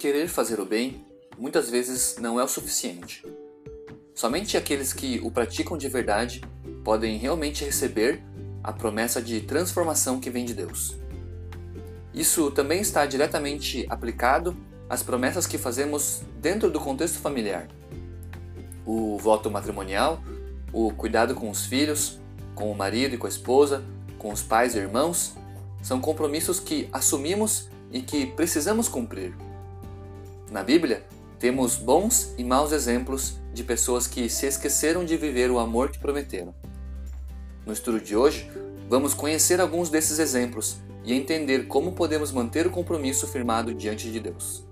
Querer fazer o bem muitas vezes não é o suficiente. Somente aqueles que o praticam de verdade podem realmente receber a promessa de transformação que vem de Deus. Isso também está diretamente aplicado às promessas que fazemos dentro do contexto familiar. O voto matrimonial, o cuidado com os filhos, com o marido e com a esposa, com os pais e irmãos, são compromissos que assumimos e que precisamos cumprir. Na Bíblia, temos bons e maus exemplos de pessoas que se esqueceram de viver o amor que prometeram. No estudo de hoje, vamos conhecer alguns desses exemplos e entender como podemos manter o compromisso firmado diante de Deus.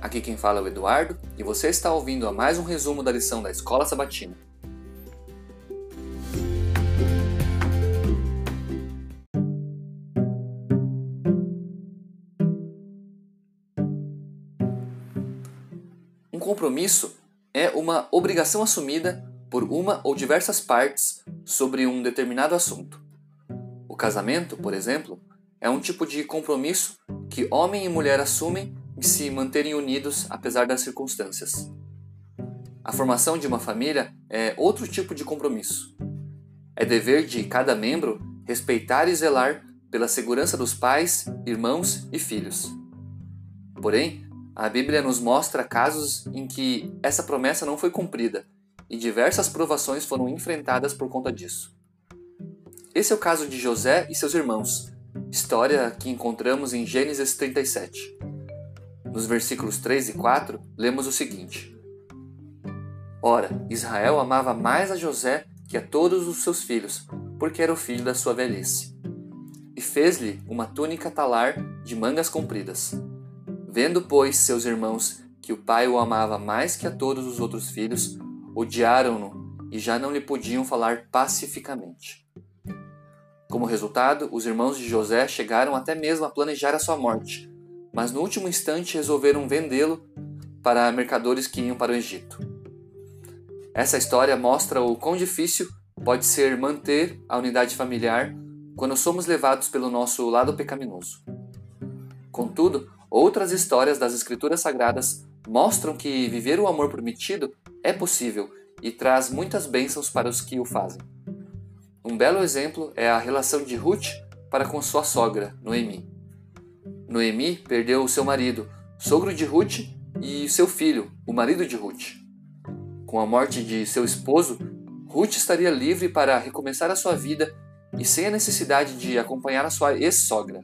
Aqui quem fala é o Eduardo e você está ouvindo a mais um resumo da lição da Escola Sabatina. Um compromisso é uma obrigação assumida por uma ou diversas partes sobre um determinado assunto. O casamento, por exemplo, é um tipo de compromisso que homem e mulher assumem de se manterem unidos apesar das circunstâncias. A formação de uma família é outro tipo de compromisso. É dever de cada membro respeitar e zelar pela segurança dos pais, irmãos e filhos. Porém, a Bíblia nos mostra casos em que essa promessa não foi cumprida e diversas provações foram enfrentadas por conta disso. Esse é o caso de José e seus irmãos, história que encontramos em Gênesis 37. Nos versículos 3 e 4, lemos o seguinte: Ora, Israel amava mais a José que a todos os seus filhos, porque era o filho da sua velhice. E fez-lhe uma túnica talar de mangas compridas. Vendo, pois, seus irmãos que o pai o amava mais que a todos os outros filhos, odiaram-no e já não lhe podiam falar pacificamente. Como resultado, os irmãos de José chegaram até mesmo a planejar a sua morte, mas no último instante resolveram vendê-lo para mercadores que iam para o Egito. Essa história mostra o quão difícil pode ser manter a unidade familiar quando somos levados pelo nosso lado pecaminoso. Contudo, Outras histórias das Escrituras Sagradas mostram que viver o amor prometido é possível e traz muitas bênçãos para os que o fazem. Um belo exemplo é a relação de Ruth para com sua sogra, Noemi. Noemi perdeu seu marido, sogro de Ruth, e seu filho, o marido de Ruth. Com a morte de seu esposo, Ruth estaria livre para recomeçar a sua vida e sem a necessidade de acompanhar a sua ex-sogra.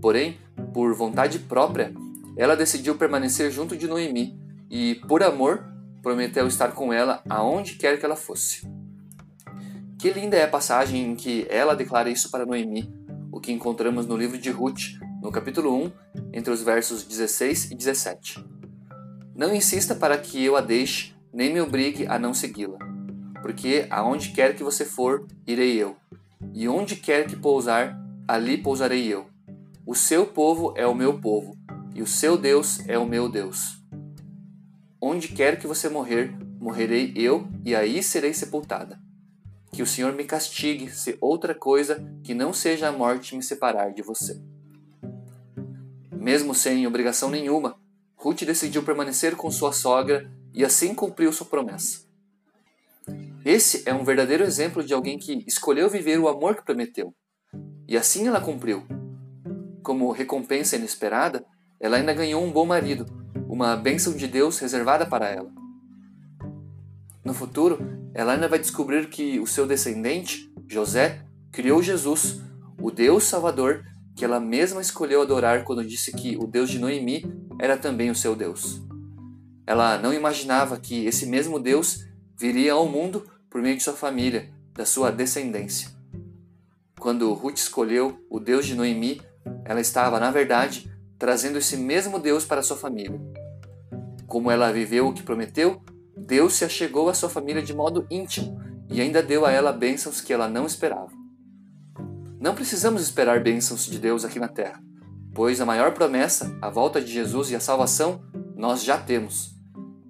Porém, por vontade própria, ela decidiu permanecer junto de Noemi e, por amor, prometeu estar com ela aonde quer que ela fosse. Que linda é a passagem em que ela declara isso para Noemi, o que encontramos no livro de Ruth, no capítulo 1, entre os versos 16 e 17. Não insista para que eu a deixe, nem me obrigue a não segui-la, porque aonde quer que você for, irei eu, e onde quer que pousar, ali pousarei eu o seu povo é o meu povo, e o seu Deus é o meu Deus. Onde quer que você morrer, morrerei eu, e aí serei sepultada. Que o Senhor me castigue se outra coisa que não seja a morte me separar de você. Mesmo sem obrigação nenhuma, Ruth decidiu permanecer com sua sogra e assim cumpriu sua promessa. Esse é um verdadeiro exemplo de alguém que escolheu viver o amor que prometeu. E assim ela cumpriu, como recompensa inesperada, ela ainda ganhou um bom marido, uma bênção de Deus reservada para ela. No futuro, ela ainda vai descobrir que o seu descendente, José, criou Jesus, o Deus Salvador que ela mesma escolheu adorar quando disse que o Deus de Noemi era também o seu Deus. Ela não imaginava que esse mesmo Deus viria ao mundo por meio de sua família, da sua descendência. Quando Ruth escolheu o Deus de Noemi, ela estava, na verdade, trazendo esse mesmo Deus para sua família. Como ela viveu o que prometeu, Deus se achegou à sua família de modo íntimo e ainda deu a ela bênçãos que ela não esperava. Não precisamos esperar bênçãos de Deus aqui na terra, pois a maior promessa, a volta de Jesus e a salvação, nós já temos.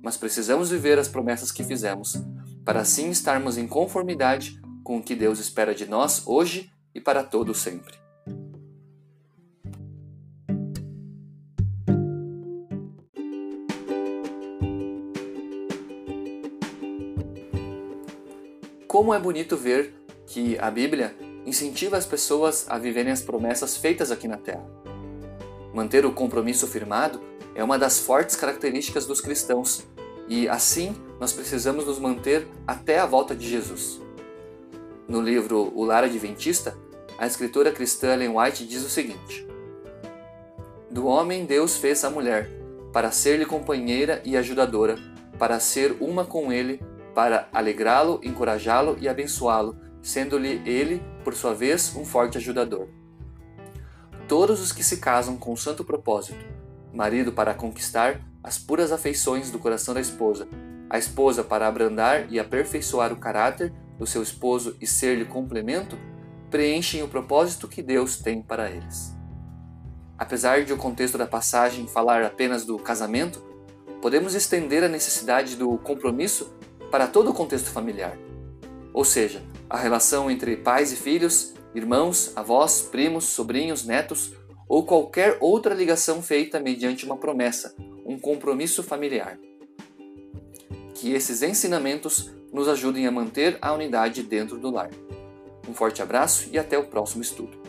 Mas precisamos viver as promessas que fizemos, para assim estarmos em conformidade com o que Deus espera de nós hoje e para todo sempre. Como é bonito ver que a Bíblia incentiva as pessoas a viverem as promessas feitas aqui na Terra. Manter o compromisso firmado é uma das fortes características dos cristãos e, assim, nós precisamos nos manter até a volta de Jesus. No livro O Lar Adventista, a escritora cristã Ellen White diz o seguinte: Do homem Deus fez a mulher, para ser-lhe companheira e ajudadora, para ser uma com ele, para alegrá-lo, encorajá-lo e abençoá-lo, sendo-lhe ele, por sua vez, um forte ajudador. Todos os que se casam com o santo propósito, marido para conquistar as puras afeições do coração da esposa, a esposa para abrandar e aperfeiçoar o caráter do seu esposo e ser-lhe complemento, preenchem o propósito que Deus tem para eles. Apesar de o contexto da passagem falar apenas do casamento, podemos estender a necessidade do compromisso para todo o contexto familiar. Ou seja, a relação entre pais e filhos, irmãos, avós, primos, sobrinhos, netos ou qualquer outra ligação feita mediante uma promessa, um compromisso familiar. Que esses ensinamentos nos ajudem a manter a unidade dentro do lar. Um forte abraço e até o próximo estudo.